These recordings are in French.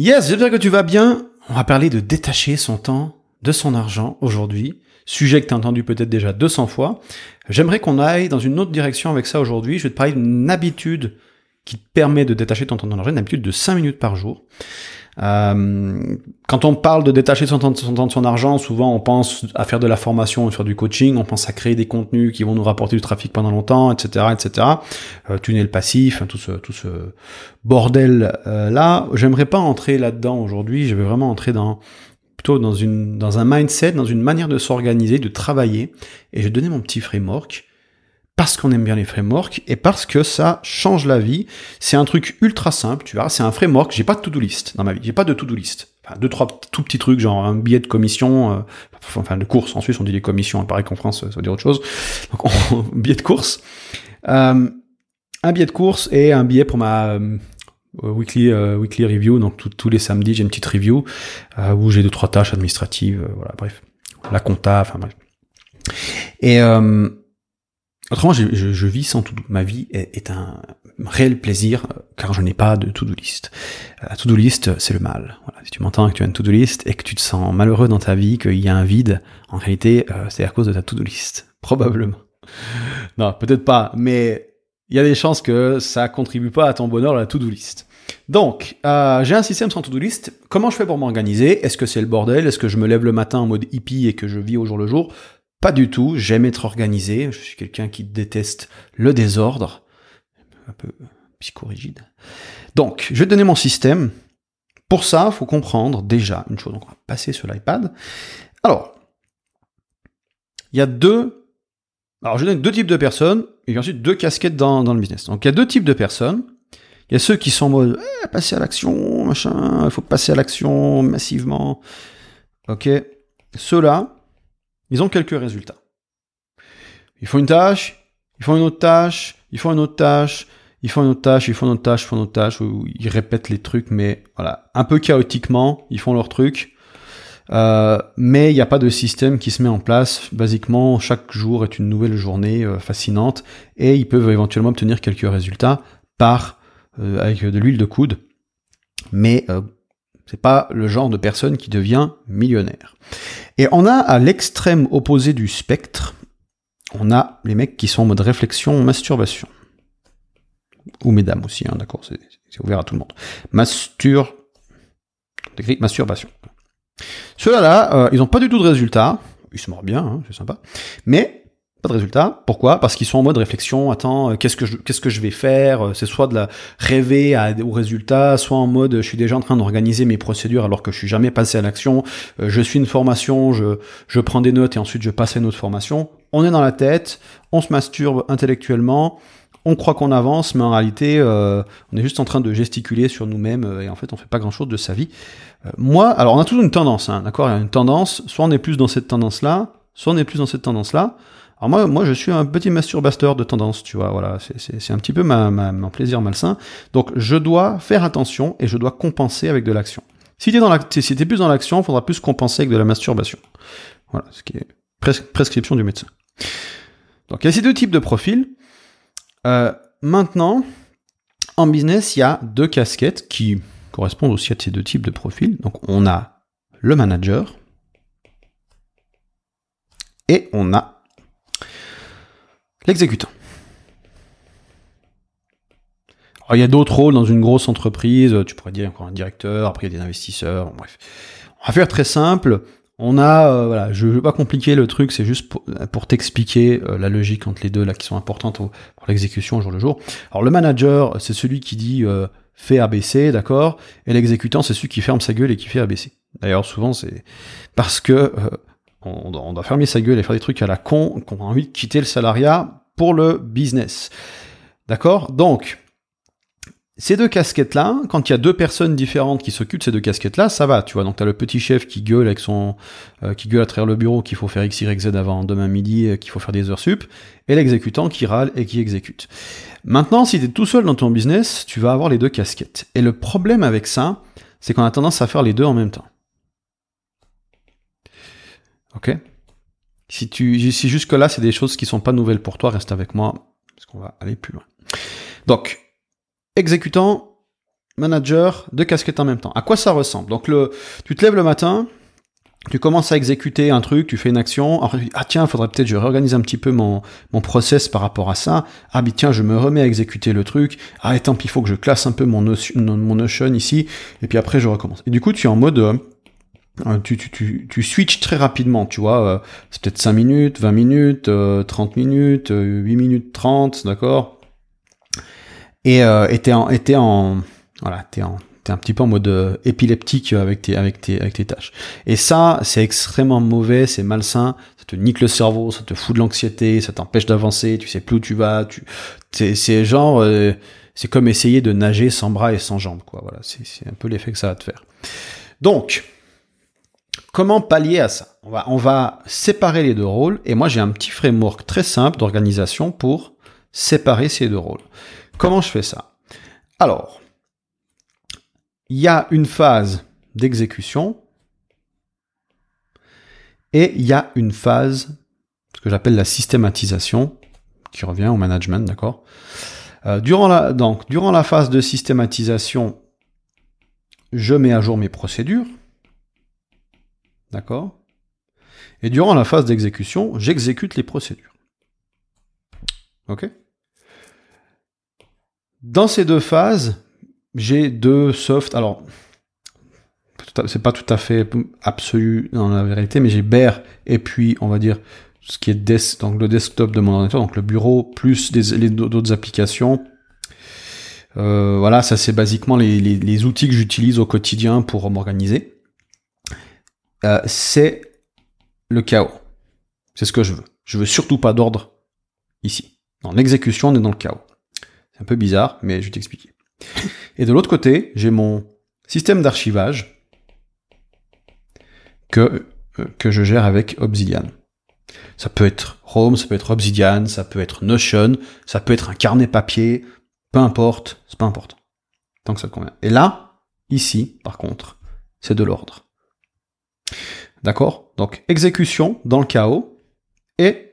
Yes, j'espère que tu vas bien. On va parler de détacher son temps de son argent aujourd'hui. Sujet que tu as entendu peut-être déjà 200 fois. J'aimerais qu'on aille dans une autre direction avec ça aujourd'hui. Je vais te parler d'une habitude qui te permet de détacher ton temps de l'argent, une habitude de 5 minutes par jour. Euh, quand on parle de détacher son temps, son de son argent, souvent on pense à faire de la formation, faire du coaching, on pense à créer des contenus qui vont nous rapporter du trafic pendant longtemps, etc., etc. Euh, tuner le passif, hein, tout ce tout ce bordel euh, là. J'aimerais pas entrer là-dedans aujourd'hui. Je vais vraiment entrer dans plutôt dans une dans un mindset, dans une manière de s'organiser, de travailler. Et je vais donner mon petit framework parce qu'on aime bien les frameworks et parce que ça change la vie. C'est un truc ultra simple, tu vois. C'est un framework. J'ai pas de to-do list dans ma vie. J'ai pas de to-do list. Enfin, deux trois tout petits trucs, genre un billet de commission, euh, enfin de course. En Suisse, on dit les commissions. Il paraît qu'en France, ça veut dire autre chose. Donc, on, billet de course. Euh, un billet de course et un billet pour ma euh, weekly weekly review. Donc tous les samedis, j'ai une petite review où j'ai deux trois tâches administratives. voilà, bref, la compta. Enfin bref. Et Autrement, je, je, je, vis sans tout. Ma vie est, est, un réel plaisir car je n'ai pas de to-do list. La to-do list, c'est le mal. Voilà, si tu m'entends que tu as une to-do list et que tu te sens malheureux dans ta vie, qu'il y a un vide, en réalité, euh, c'est à cause de ta to-do list. Probablement. Non, peut-être pas, mais il y a des chances que ça contribue pas à ton bonheur la to-do list. Donc, euh, j'ai un système sans to-do list. Comment je fais pour m'organiser? Est-ce que c'est le bordel? Est-ce que je me lève le matin en mode hippie et que je vis au jour le jour? Pas du tout, j'aime être organisé, je suis quelqu'un qui déteste le désordre, un peu psychorigide. Donc, je vais te donner mon système. Pour ça, il faut comprendre déjà une chose. Donc, on va passer sur l'iPad. Alors, il y a deux. Alors, je donne deux types de personnes, et ensuite deux casquettes dans, dans le business. Donc, il y a deux types de personnes. Il y a ceux qui sont en mode eh, passer à l'action, machin, il faut passer à l'action massivement. Ok. Ceux-là, ils ont quelques résultats. Ils font une tâche, ils font une autre tâche, ils font une autre tâche, ils font une autre tâche, ils font une autre tâche, ils font une autre tâche, ils répètent les trucs, mais voilà, un peu chaotiquement, ils font leur truc. Euh, mais il n'y a pas de système qui se met en place. Basiquement, chaque jour est une nouvelle journée euh, fascinante et ils peuvent éventuellement obtenir quelques résultats par euh, avec de l'huile de coude. Mais c'est pas le genre de personne qui devient millionnaire. Et on a à l'extrême opposé du spectre, on a les mecs qui sont en mode réflexion, masturbation. Ou mesdames aussi, hein, d'accord, c'est ouvert à tout le monde. Mastur... écrit masturbation. Ceux-là, euh, ils n'ont pas du tout de résultat. Ils se mordent bien, hein, c'est sympa. Mais pas de résultat. Pourquoi? Parce qu'ils sont en mode réflexion. Attends, euh, qu'est-ce que je, qu'est-ce que je vais faire? Euh, C'est soit de la rêver à, au résultat, soit en mode je suis déjà en train d'organiser mes procédures alors que je suis jamais passé à l'action. Euh, je suis une formation, je, je prends des notes et ensuite je passe à une autre formation. On est dans la tête, on se masturbe intellectuellement, on croit qu'on avance, mais en réalité, on est juste en train de gesticuler sur nous-mêmes et en fait, on fait pas grand-chose de sa vie. moi, alors on a toujours une tendance, hein, d'accord? Il y a une tendance. Soit on est plus dans cette tendance-là, soit on est plus dans cette tendance-là. Alors moi, moi, je suis un petit masturbateur de tendance, tu vois, voilà, c'est un petit peu mon plaisir malsain. Donc, je dois faire attention et je dois compenser avec de l'action. Si t'es dans plus dans l'action, il faudra plus compenser avec de la masturbation. Voilà, ce qui est prescription du médecin. Donc, il y a ces deux types de profils. Euh, maintenant, en business, il y a deux casquettes qui correspondent aussi à ces deux types de profils. Donc, on a le manager et on a L'exécutant. il y a d'autres rôles dans une grosse entreprise, tu pourrais dire encore un directeur, après il y a des investisseurs, bref. On va faire très simple. On a, euh, voilà, je veux pas compliquer le truc, c'est juste pour, t'expliquer euh, la logique entre les deux là qui sont importantes pour l'exécution au jour le jour. Alors le manager, c'est celui qui dit euh, fait ABC, d'accord, et l'exécutant, c'est celui qui ferme sa gueule et qui fait ABC. D'ailleurs, souvent c'est parce que on, on, doit fermer sa gueule et faire des trucs à la con, qu'on a envie de quitter le salariat pour le business. D'accord? Donc, ces deux casquettes-là, quand il y a deux personnes différentes qui s'occupent de ces deux casquettes-là, ça va, tu vois. Donc t'as le petit chef qui gueule avec son, euh, qui gueule à travers le bureau qu'il faut faire X, Y, Z avant demain midi, euh, qu'il faut faire des heures sup, et l'exécutant qui râle et qui exécute. Maintenant, si t'es tout seul dans ton business, tu vas avoir les deux casquettes. Et le problème avec ça, c'est qu'on a tendance à faire les deux en même temps. Ok? Si, tu, si jusque-là, c'est des choses qui sont pas nouvelles pour toi, reste avec moi, parce qu'on va aller plus loin. Donc, exécutant, manager, deux casquettes en même temps. À quoi ça ressemble? Donc le, tu te lèves le matin, tu commences à exécuter un truc, tu fais une action, ah tiens, faudrait peut-être je réorganise un petit peu mon, mon process par rapport à ça. Ah mais tiens, je me remets à exécuter le truc. Ah et tant pis, il faut que je classe un peu mon notion, mon notion ici, et puis après je recommence. Et du coup, tu es en mode euh, tu, tu, tu, tu switches très rapidement, tu vois, euh, c'est peut-être 5 minutes, 20 minutes, 30 euh, minutes, 8 minutes 30, d'accord? Et euh, t'es en, et en, voilà, t'es en, un petit peu en mode euh, épileptique avec tes, avec tes, avec tes tâches. Et ça, c'est extrêmement mauvais, c'est malsain, ça te nique le cerveau, ça te fout de l'anxiété, ça t'empêche d'avancer, tu sais plus où tu vas, tu, c'est genre, euh, c'est comme essayer de nager sans bras et sans jambes, quoi. Voilà, c'est un peu l'effet que ça va te faire. Donc, comment pallier à ça. On va, séparer les deux rôles, et moi j'ai un petit framework très simple d'organisation pour séparer ces deux rôles. Comment je fais ça? Alors, il y a une phase d'exécution et il y a une phase, ce que j'appelle la systématisation, qui revient au management, d'accord? Euh, donc, durant la phase de systématisation, je mets à jour mes procédures, d'accord? Et durant la phase d'exécution, j'exécute les procédures. Ok? Dans ces deux phases, j'ai deux softs. Alors, c'est pas tout à fait absolu dans la vérité, mais j'ai Bear et puis, on va dire, ce qui est des, donc le desktop de mon ordinateur, donc le bureau, plus d'autres applications. Euh, voilà, ça c'est basiquement les, outils que j'utilise au quotidien pour m'organiser. Euh, c'est le chaos. C'est ce que je veux. Je veux surtout pas d'ordre ici. Dans l'exécution, on est dans le chaos. C'est un peu bizarre, mais je vais t'expliquer. Et de l'autre côté, j'ai mon système d'archivage que, euh, que je gère avec Obsidian. Ça peut être Chrome, ça peut être Obsidian, ça peut être Notion, ça peut être un carnet papier, peu importe, c'est pas important. Tant que ça te convient. Et là, ici, par contre, c'est de l'ordre. D'accord? Donc, exécution dans le chaos et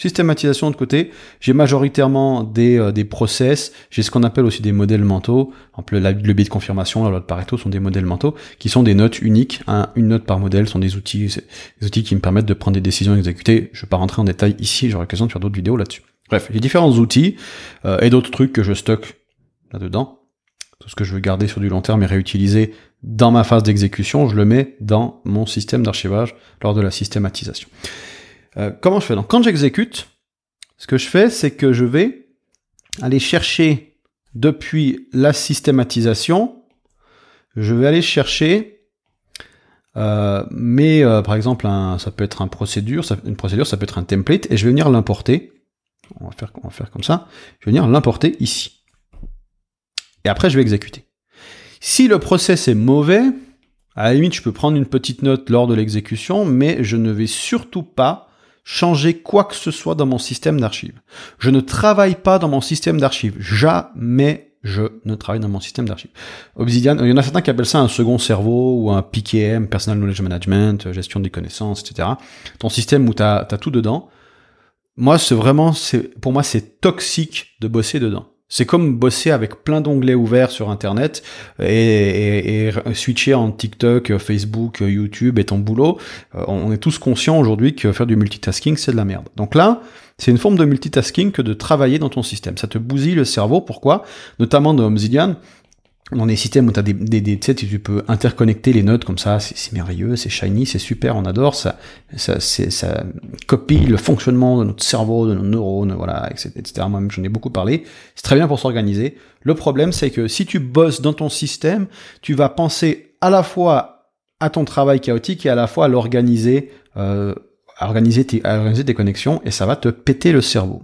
Systématisation de côté, j'ai majoritairement des, euh, des process, j'ai ce qu'on appelle aussi des modèles mentaux. le, le biais de confirmation, la loi de Pareto sont des modèles mentaux qui sont des notes uniques. une note par modèle sont des outils, des outils qui me permettent de prendre des décisions exécutées. Je vais pas rentrer en détail ici, j'aurai l'occasion de faire d'autres vidéos là-dessus. Bref, j'ai différents outils euh, et d'autres trucs que je stocke là-dedans. Tout ce que je veux garder sur du long terme et réutiliser dans ma phase d'exécution, je le mets dans mon système d'archivage lors de la systématisation. Euh, comment je fais Donc? Quand j'exécute, ce que je fais, c'est que je vais aller chercher depuis la systématisation, je vais aller chercher euh, mais euh, par exemple ça peut être un procédure, une procédure, ça peut être un template, et je vais venir l'importer. On on va faire comme ça. Je vais venir l'importer ici. Et après, je vais exécuter. Si le process est mauvais, à la limite, je peux prendre une petite note lors de l'exécution, mais je ne vais surtout pas changer quoi que ce soit dans mon système d'archives. Je ne travaille pas dans mon système d'archives. Jamais je ne travaille dans mon système d'archives. Obsidian, il y en a certains qui appellent ça un second cerveau ou un PKM, Personal Knowledge Management, gestion des connaissances, etc. Ton système où tu as, tout dedans. Moi, c'est vraiment, pour moi, c'est toxique de bosser dedans. C'est comme bosser avec plein d'onglets ouverts sur Internet et, switcher en TikTok, Facebook, YouTube et ton boulot. Euh, on est tous conscients aujourd'hui que faire du multitasking, c'est de la merde. Donc là, c'est une forme de multitasking que de travailler dans ton système. Ça te bousille le cerveau. Pourquoi? Notamment dans Obsidian, dans des systèmes où tu as des, des, des tu peux interconnecter les notes comme ça, c'est merveilleux, c'est shiny, c'est super, on adore, ça, ça, ça copie le fonctionnement de notre cerveau, de nos neurones, voilà, etc. etc. Moi-même, j'en ai beaucoup parlé. C'est très bien pour s'organiser. Le problème, c'est que si tu bosses dans ton système, tu vas penser à la fois à ton travail chaotique et à la fois à l'organiser, euh, à organiser tes, à organiser tes connexions, et ça va te péter le cerveau.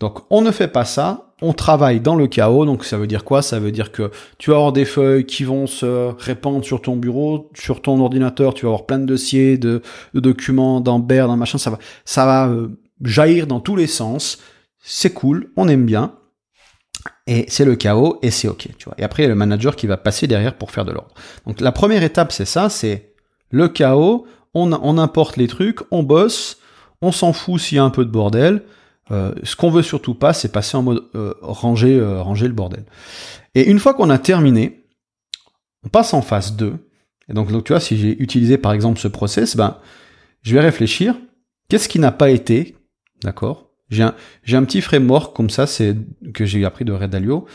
Donc, on ne fait pas ça, on travaille dans le chaos, donc ça veut dire quoi? Ça veut dire que tu vas avoir des feuilles qui vont se répandre sur ton bureau, sur ton ordinateur, tu vas avoir plein de dossiers, de, documents, d'Amber, d'un machin, ça va, ça va euh, jaillir dans tous les sens. C'est cool, on aime bien, et c'est le chaos, et c'est ok, tu vois. Et après, il y a le manager qui va passer derrière pour faire de l'ordre. Donc la première étape, c'est ça, c'est le chaos, on, on importe les trucs, on bosse, on s'en fout s'il y a un peu de bordel, euh, ce qu'on veut surtout pas, c'est passer en mode euh, ranger, euh, ranger le bordel. Et une fois qu'on a terminé, on passe en phase 2. Et donc, tu vois, si j'ai utilisé par exemple ce process, ben, je vais réfléchir, qu'est-ce qui n'a pas été, d'accord? J'ai un, un petit framework comme ça, c'est que j'ai appris de Redalio.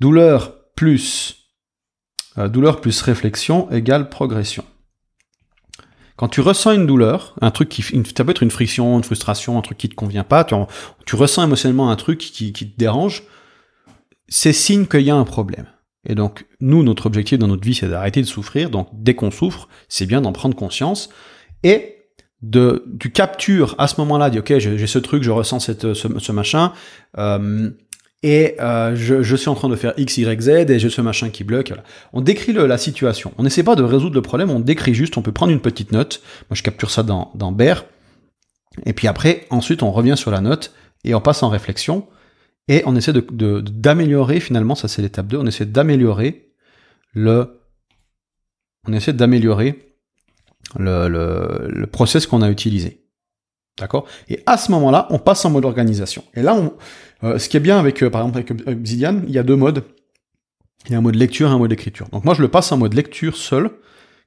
Douleur plus douleur plus réflexion égale progression. Quand tu ressens une douleur, un truc qui, ça peut être une friction, une frustration, un truc qui te convient pas, tu, tu ressens émotionnellement un truc qui, qui te dérange, c'est signe qu'il y a un problème. Et donc, nous, notre objectif dans notre vie, c'est d'arrêter de souffrir. Donc, dès qu'on souffre, c'est bien d'en prendre conscience. Et de, tu captures à ce moment-là, dis, ok, j'ai ce truc, je ressens cette, ce, ce machin, euh, et euh, je, je, suis en train de faire X, Y, Z, et j'ai ce machin qui bloque. Voilà. On décrit le, la situation. On n'essaie pas de résoudre le problème, on décrit juste, on peut prendre une petite note. Moi, je capture ça dans, dans. Et puis après, ensuite, on revient sur la note, et on passe en réflexion, et on essaie de, d'améliorer, finalement, ça c'est l'étape 2, on essaie d'améliorer le... On essaie d'améliorer le, le, le process qu'on a utilisé. Et à ce moment-là, on passe en mode organisation. Et là, euh, ce qui est bien avec, euh, avec Obsidian, il y a deux modes. Il y a un mode lecture et un mode écriture. Donc moi, je le passe en mode lecture seul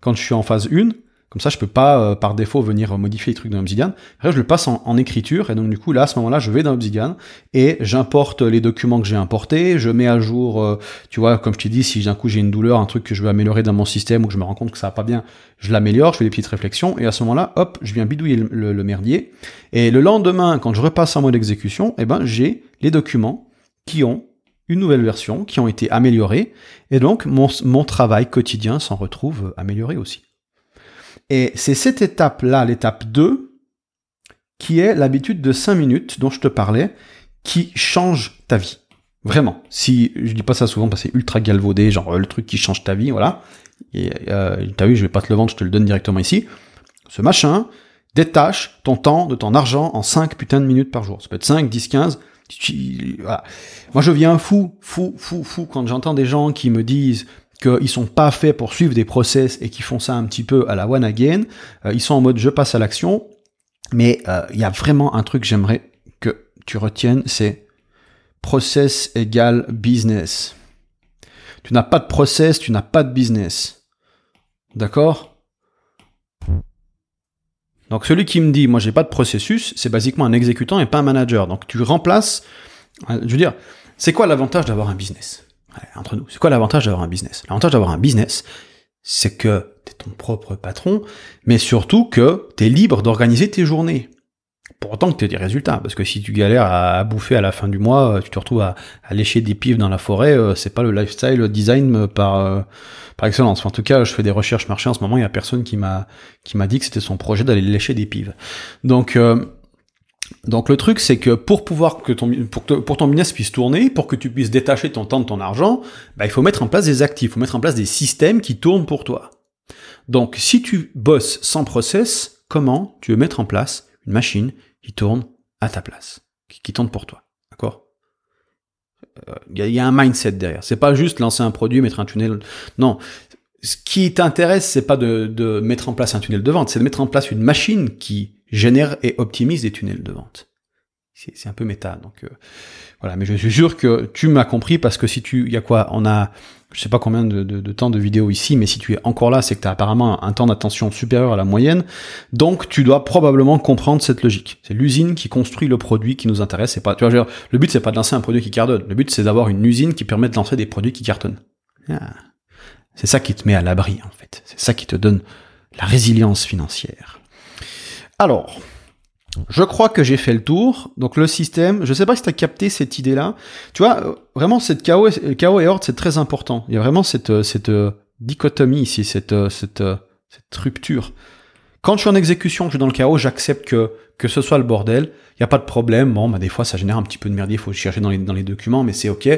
quand je suis en phase 1. Comme ça, je peux pas euh, par défaut venir modifier les trucs dans Obsidian. Je le passe en, écriture et donc du coup là, à ce moment-là, je vais dans Obsidian et j'importe les documents que j'ai importés. Je mets à jour, euh, tu vois, comme je t'ai dit, si d'un coup j'ai une douleur, un truc que je veux améliorer dans mon système ou que je me rends compte que ça va pas bien, je l'améliore, je fais des petites réflexions et à ce moment-là, hop, je viens bidouiller le, merdier. Et le lendemain, quand je repasse en mode exécution, eh ben j'ai les documents qui ont une nouvelle version, qui ont été améliorés et donc mon travail quotidien s'en retrouve amélioré aussi. Et c'est cette étape-là, l'étape 2, qui est l'habitude de 5 minutes dont je te parlais, qui change ta vie. Vraiment. Si je dis pas ça souvent parce que c'est ultra galvaudé, genre le truc qui change ta vie, voilà. Et euh, t'as vu, je vais pas te le vendre, je te le donne directement ici. Ce machin détache ton temps de ton argent en 5 putains de minutes par jour. Ça peut être 5, 10, 15. Voilà. Moi, je viens fou, fou, fou, fou quand j'entends des gens qui me disent qu'ils sont pas faits pour suivre des process et qui font ça un petit peu à la one again. Euh, ils sont en mode je passe à l'action. Mais euh, il y a vraiment un truc que j'aimerais que tu retiennes, c'est process égale business. Tu n'as pas de process, tu n'as pas de business. D'accord? Donc celui qui me dit moi j'ai pas de processus, c'est basiquement un exécutant et pas un manager. Donc tu remplaces euh, je veux dire, c'est quoi l'avantage d'avoir un business? Entre nous, c'est quoi l'avantage d'avoir un business? L'avantage d'avoir un business, c'est que tu es ton propre patron, mais surtout que tu es libre d'organiser tes journées. Pour autant que tu des résultats, parce que si tu galères à, bouffer à la fin du mois, euh, tu te retrouves à, lécher des pives dans la forêt, euh, c'est pas le lifestyle design par euh, par excellence. en tout cas, je fais des recherches marché en ce moment, il y a personne qui m'a qui m'a dit que c'était son projet d'aller lécher des pives. Donc donc le truc, c'est que pour pouvoir que ton pour, pour ton business puisse tourner, pour que tu puisses détacher ton temps de ton argent, bah, il faut mettre en place des actifs, il faut mettre en place des systèmes qui tournent pour toi. Donc si tu bosses sans process, comment tu veux mettre en place une machine qui tourne à ta place, qui, tourne pour toi, d'accord? Il euh, y, y, a un mindset derrière. C'est pas juste lancer un produit, mettre un tunnel. Non, ce qui t'intéresse, c'est pas de, de, mettre en place un tunnel de vente, c'est de mettre en place une machine qui génère et optimise des tunnels de vente. C'est un peu méta, donc euh, voilà. Mais je suis sûr que tu m'as compris parce que si tu, il y a quoi On a, je sais pas combien de, temps de vidéo ici, mais si tu es encore là, c'est que tu as apparemment un temps d'attention supérieur à la moyenne. Donc tu dois probablement comprendre cette logique. C'est l'usine qui construit le produit qui nous intéresse. C'est pas, tu vois, le but c'est pas de lancer un produit qui cartonne. Le but c'est d'avoir une usine qui permet de lancer des produits qui cartonnent. Ah. C'est ça qui te met à l'abri, en fait. C'est ça qui te donne la résilience financière. Alors, je crois que j'ai fait le tour. Donc le système, je sais pas si tu as capté cette idée-là. Tu vois, euh, vraiment, cette chaos, chaos et ordre, c'est très important. Il y a vraiment cette, euh, cette euh, dichotomie ici, cette, cette, cette rupture. Quand je suis en exécution, je suis dans le chaos, j'accepte que, que ce soit le bordel. Il n'y a pas de problème. Bon, bah, des fois, ça génère un petit peu de merdier. Il faut chercher dans les, dans les documents, mais c'est OK.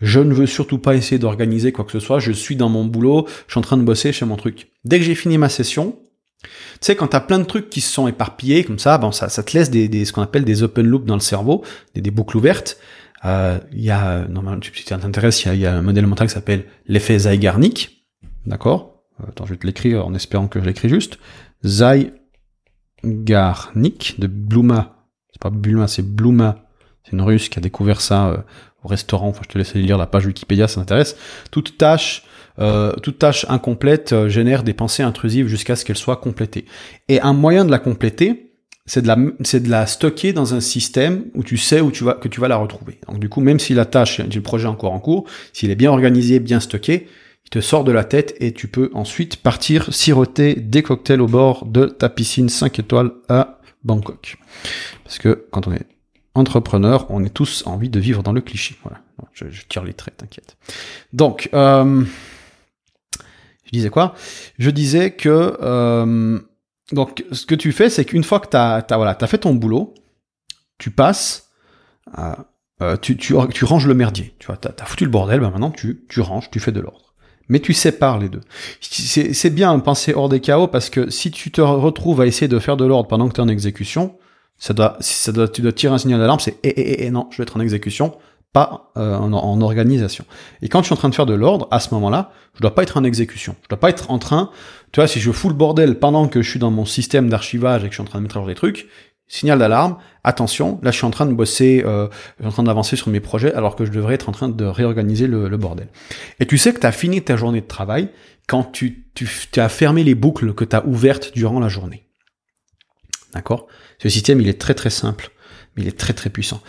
Je ne veux surtout pas essayer d'organiser quoi que ce soit. Je suis dans mon boulot. Je suis en train de bosser chez mon truc. Dès que j'ai fini ma session, tu sais, quand t'as plein de trucs qui se sont éparpillés comme ça, bon, ça, ça te laisse des, ce qu'on appelle des open loops dans le cerveau, des, boucles ouvertes. Euh, il y a, normalement, si t'intéresses, il y a, un modèle mental qui s'appelle l'effet Zeigarnik. D'accord? Attends, je vais te l'écrire en espérant que je l'écris juste. Zygarnik de Bluma. C'est pas Bluma, c'est Bluma. C'est une russe qui a découvert ça euh, au restaurant. Enfin, je te laisse aller lire la page Wikipédia, ça m'intéresse. Toute tâche, euh, toute tâche incomplète euh, génère des pensées intrusives jusqu'à ce qu'elle soit complétée. Et un moyen de la compléter, c'est de la, c'est de la stocker dans un système où tu sais où tu vas, que tu vas la retrouver. Donc du coup, même si la tâche, du projet encore en cours, s'il est bien organisé, bien stocké, il te sort de la tête et tu peux ensuite partir siroter des cocktails au bord de ta piscine 5 étoiles à Bangkok. Parce que quand on est entrepreneur, on est tous envie de vivre dans le cliché. Voilà. Je, tire les traits, t'inquiète. Donc, euh, je disais quoi? Je disais que euh, donc ce que tu fais, c'est qu'une fois que tu as, voilà, as fait ton boulot, tu passes, euh, tu, tu, tu, ranges le merdier. Tu vois, t'as as foutu le bordel, ben maintenant tu, tu ranges, tu fais de l'ordre. Mais tu sépares les deux. C'est bien penser hors des chaos parce que si tu te retrouves à essayer de faire de l'ordre pendant que tu es en exécution, ça doit, ça doit, tu dois tirer un signal d'alarme, c'est eh, eh, eh, eh, non, je vais être en exécution, pas euh, en, en, organisation. Et quand je suis en train de faire de l'ordre, à ce moment-là, je dois pas être en exécution. Je dois pas être en train, tu vois, si je fous le bordel pendant que je suis dans mon système d'archivage et que je suis en train de mettre à jour des trucs, signal d'alarme, attention, là je suis en train de bosser, euh, je suis en train d'avancer sur mes projets alors que je devrais être en train de réorganiser le, le bordel. Et tu sais que tu as fini ta journée de travail quand tu, tu, tu as fermé les boucles que tu as ouvertes durant la journée. D'accord? Ce système, il est très très simple, mais il est très très puissant.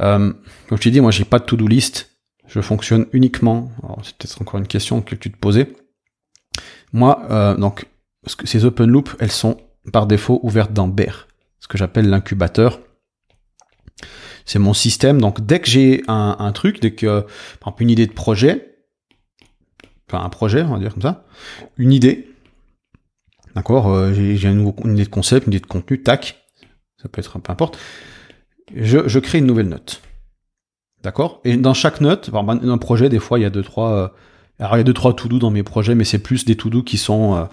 Euh, comme je t'ai dit, moi j'ai pas de to-do list, je fonctionne uniquement, c'est peut-être encore une question que tu te posais, moi, euh, donc, ces open loops, elles sont par défaut ouvertes dans Bear, ce que j'appelle l'incubateur. C'est mon système. Donc, dès que j'ai un, truc, dès que, par exemple, une idée de projet, enfin un projet, on va dire comme ça, une idée, d'accord, euh, j'ai une, une idée de concept, une idée de contenu, tac, ça peut être peu importe, je, je crée une nouvelle note. D'accord? Et dans chaque note, dans un projet, des fois, il y a deux, trois euh, alors il y a deux trois to-do dans mes projets, mais c'est plus des to-do qui sont euh,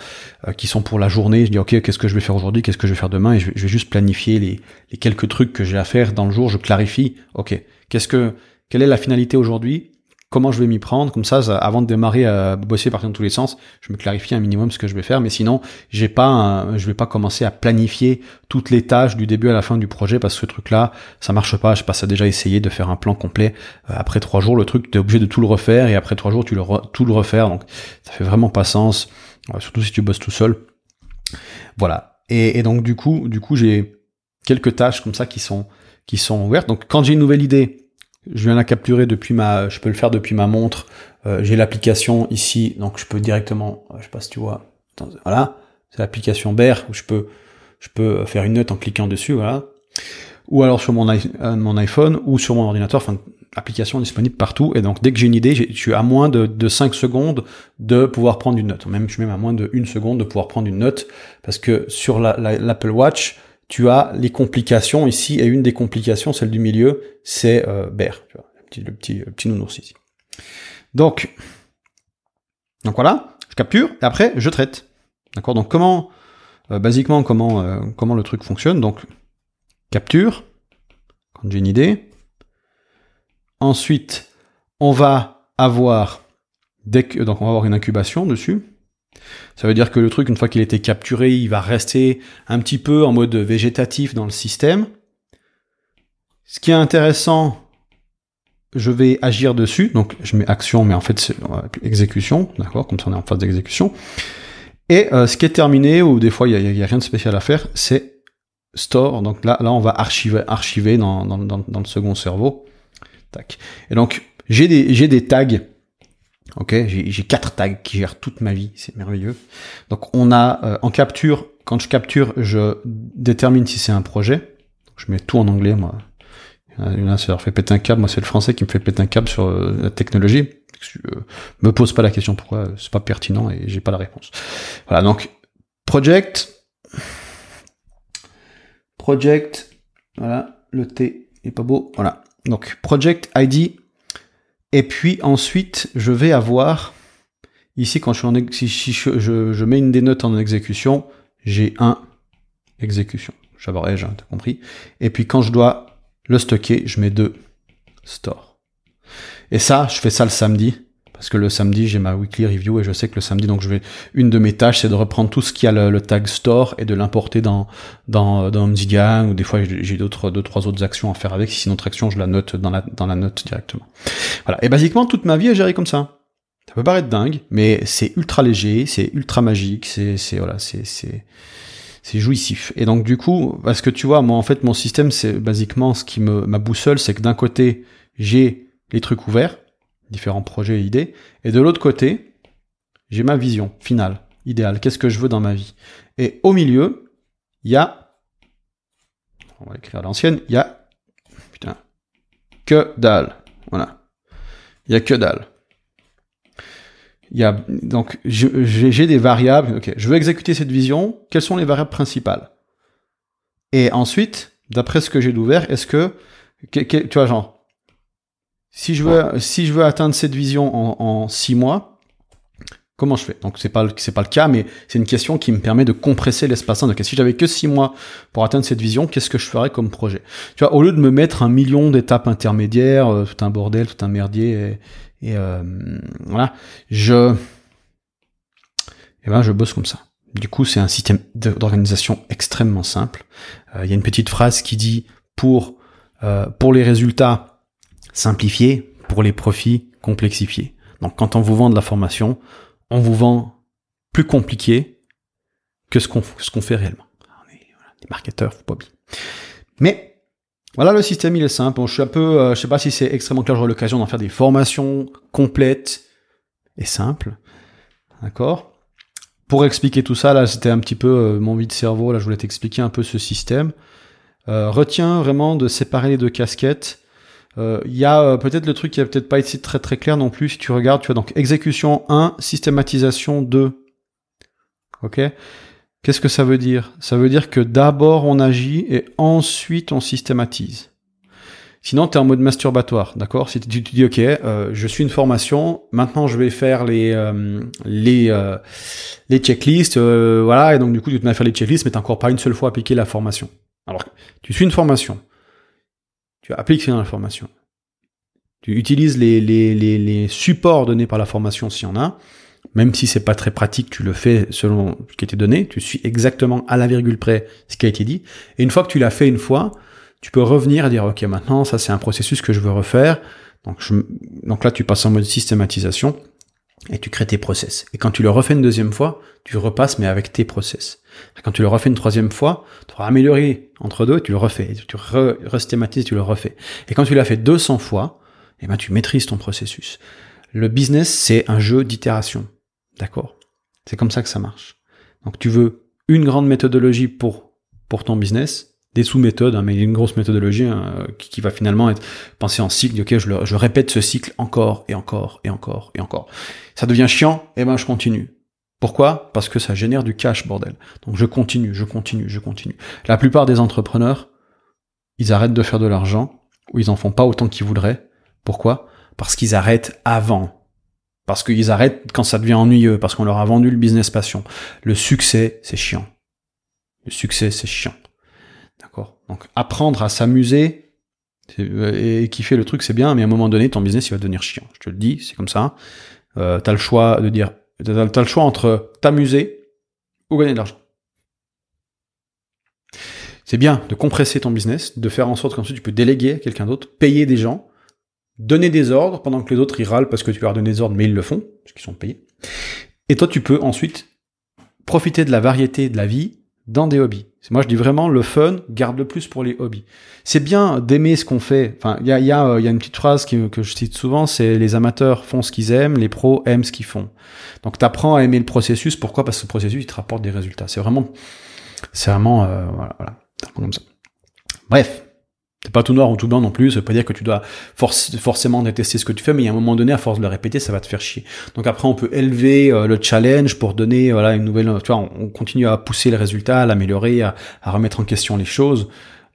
euh, qui sont pour la journée. Je dis ok, qu'est-ce que je vais faire aujourd'hui, qu'est-ce que je vais faire demain, et je vais, juste planifier les, les quelques trucs que j'ai à faire dans le jour. Je clarifie. Ok, qu'est-ce que quelle est la finalité aujourd'hui? Comment je vais m'y prendre. Comme ça, avant de démarrer à bosser partir dans tous les sens, je me clarifie un minimum ce que je vais faire. Mais sinon, j'ai pas, je vais pas commencer à planifier toutes les tâches du début à la fin du projet parce que ce truc-là, ça marche pas. Je passe à déjà essayer de faire un plan complet. Euh, après trois jours, le truc, t'es obligé de tout le refaire et après trois jours, tu le tout le refaire. Donc, ça fait vraiment pas sens. Euh, surtout si tu bosses tout seul. Voilà. Et, et donc du coup, du coup, j'ai quelques tâches comme ça qui sont qui sont ouvertes. Donc quand j'ai une nouvelle idée, je viens la capturer depuis ma, je peux le faire depuis ma montre. Euh, j'ai l'application ici, donc je peux directement, je sais pas si tu vois, voilà, c'est l'application Bear où je peux, je peux faire une note en cliquant dessus, voilà. Ou alors sur mon, euh, iPhone ou sur mon ordinateur, enfin, application disponible partout. Et donc dès que j'ai une idée, je suis à moins de, de 5 secondes de pouvoir prendre une note. Même je suis même à moins de 1 seconde de pouvoir prendre une note parce que sur l'Apple la, Watch, tu as les complications ici, et une des complications, celle du milieu, c'est euh, le petit, nounours ici. Donc, voilà, je capture, et après, je traite. D'accord? Donc comment, euh, basiquement, comment, euh, comment le truc fonctionne? Donc, capture, quand j'ai une idée. Ensuite, on va avoir, donc on va avoir une incubation dessus. Ça veut dire que le truc, une fois qu'il été capturé, il va rester un petit peu en mode végétatif dans le système. Ce qui est intéressant, je vais agir dessus. Donc, je mets action, mais en fait, c'est exécution. D'accord Comme ça, on est en phase d'exécution. Et euh, ce qui est terminé, ou des fois, il n'y a, rien de spécial à faire, c'est store. Donc là, on va archiver, dans, le second cerveau. Et donc, j'ai des tags Ok, j'ai quatre tags qui gèrent toute ma vie, c'est merveilleux. Donc on a euh, en capture, quand je capture, je détermine si c'est un projet. Je mets tout en anglais, moi. Il y en a, ça leur fait péter un câble. Moi, c'est le français qui me fait péter un câble sur euh, la technologie. Je euh, me pose pas la question pourquoi c'est pas pertinent et j'ai pas la réponse. Voilà, donc project, project, voilà, le T est pas beau, voilà. Donc project ID et puis ensuite, je vais avoir, ici quand je suis en, si, je, mets une des notes en exécution, j'ai un exécution. J'avais, j'ai t'as compris. Et puis quand je dois le stocker, je mets deux store. Et ça, je fais ça le samedi, parce que le samedi j'ai ma weekly review et je sais que le samedi donc je vais une de mes tâches c'est de reprendre tout ce qui a le, tag store et de l'importer dans dans dans Obsidian ou des fois j'ai d'autres deux trois autres actions à faire avec si autre action je la note dans la dans la note directement. Voilà et basiquement toute ma vie est gérée comme ça. Ça peut paraître dingue, mais c'est ultra léger, c'est ultra magique, c'est c'est voilà, c'est c'est c'est jouissif. Et donc du coup, parce que tu vois, moi en fait mon système c'est basiquement ce qui me ma boussole, c'est que d'un côté j'ai les trucs ouverts, différents projets et idées, et de l'autre côté j'ai ma vision finale, idéale. Qu'est-ce que je veux dans ma vie? Et au milieu, il y a, on va écrire à l'ancienne, il y a putain que dalle. Voilà, il y a que dalle. Il donc, j'ai des variables. Ok, je veux exécuter cette vision. Quelles sont les variables principales? Et ensuite, d'après ce que j'ai d'ouvert, est-ce que, tu vois, genre, si je veux, si je veux atteindre cette vision en, en six mois, comment je fais? Donc c'est pas c'est pas le cas, mais c'est une question qui me permet de compresser l'espace. Donc si j'avais que six mois pour atteindre cette vision, qu'est-ce que je ferais comme projet? Tu vois, au lieu de me mettre un million d'étapes intermédiaires, euh, tout un bordel, tout un merdier, et, euh, voilà, je, eh ben, je bosse comme ça. Du coup, c'est un système d'organisation extrêmement simple. Euh, il y a une petite phrase qui dit pour euh, pour les résultats simplifiés, pour les profits complexifiés. Donc, quand on vous vend de la formation, on vous vend plus compliqué que ce qu'on fait réellement. On est des marketeurs, faut pas oublier. Mais voilà, le système, il est simple. je suis un peu, euh, je sais pas si c'est extrêmement clair, j'aurai l'occasion d'en faire des formations complètes et simples. D'accord? Pour expliquer tout ça, là, c'était un petit peu euh, mon vide cerveau, là, je voulais t'expliquer un peu ce système. Euh, retiens vraiment de séparer les deux casquettes. Il y a peut-être le truc qui a peut-être pas été très très clair non plus. Si tu regardes, tu as donc exécution 1, systématisation 2. Ok? Qu'est-ce que ça veut dire? Ça veut dire que d'abord on agit et ensuite on systématise. Sinon, tu es en mode masturbatoire, d'accord? Si tu te dis, ok, euh, je suis une formation, maintenant je vais faire les euh, les euh, les checklists, voilà, et donc du coup tu te mets à faire les checklists, mais t'as encore pas une seule fois appliqué la formation. Alors, tu suis une formation, tu appliques dans la formation, tu utilises les, supports donnés par la formation s'il y en a, même si c'est pas très pratique, tu le fais selon ce qui a donné, tu suis exactement à la virgule près ce qui a été dit. Et une fois que tu l'as fait une fois, tu peux revenir et dire, OK, maintenant, ça c'est un processus que je veux refaire. Donc, je, donc là, tu passes en mode systématisation et tu crées tes process. Et quand tu le refais une deuxième fois, tu repasses, mais avec tes process. Quand tu le refais une troisième fois, tu auras amélioré entre deux, tu le refais. Tu re, tu le refais. Et quand tu l'as fait 200 fois, eh ben, tu maîtrises ton processus. Le business, c'est un jeu d'itération. D'accord? C'est comme ça que ça marche. Donc tu veux une grande méthodologie pour, pour ton business, des sous-méthodes, hein, mais une grosse méthodologie hein, qui, va finalement être pensée en cycle. Ok, je, je répète ce cycle encore et encore et encore et encore. Ça devient chiant, et eh ben je continue. Pourquoi? Parce que ça génère du cash, bordel. Donc je continue, je continue, je continue. La plupart des entrepreneurs, ils arrêtent de faire de l'argent, ou ils en font pas autant qu'ils voudraient. Pourquoi? Parce qu'ils arrêtent avant parce qu'ils arrêtent quand ça devient ennuyeux, parce qu'on leur a vendu le business passion. Le succès, c'est chiant. Le succès, c'est chiant. D'accord? Donc apprendre à s'amuser et kiffer le truc, c'est bien, mais à un moment donné, ton business, il va devenir chiant. Je te le dis, c'est comme ça. Euh, t'as le choix de dire, t'as, as le choix entre t'amuser ou gagner de l'argent. C'est bien de compresser ton business, de faire en sorte qu'ensuite tu peux déléguer à quelqu'un d'autre, payer des gens, donner des ordres pendant que les autres ils râlent parce que tu leur donnes des ordres, mais ils le font, parce qu'ils sont payés. Et toi, tu peux ensuite profiter de la variété de la vie dans des hobbies. Moi, je dis vraiment, le fun, garde le plus pour les hobbies. C'est bien d'aimer ce qu'on fait. Enfin, il y a, y, a, euh, y a, une petite phrase que je cite souvent, c'est les amateurs font ce qu'ils aiment, les pros aiment ce qu'ils font. Donc, tu apprends à aimer le processus. Pourquoi? Parce que ce processus, il te rapporte des résultats. C'est vraiment, c'est vraiment, euh, voilà, voilà, comme ça. Bref, c'est pas tout noir ou tout blanc non plus, ça veut pas dire que tu dois forcément détester ce que tu fais, mais il y a un moment donné, à force de le répéter, ça va te faire chier. Donc après, on peut élever euh, le challenge pour donner voilà une nouvelle, tu vois, on, continue à pousser les résultats, à l'améliorer, à, remettre en question les choses.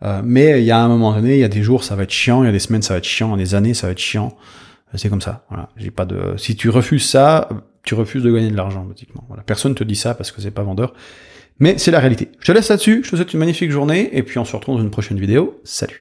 Euh, mais il y a un moment donné, il y a des jours, ça va être chiant, il y a des semaines, ça va être chiant, des années, ça va être chiant. Euh, c'est comme ça. Voilà. J'ai pas de. Si tu refuses ça, tu refuses de gagner de l'argent, basiquement. Voilà. Personne te dit ça parce que c'est pas vendeur. Mais c'est la réalité. Je te laisse là-dessus. Je te souhaite une magnifique journée et puis on se retrouve dans une prochaine vidéo. Salut.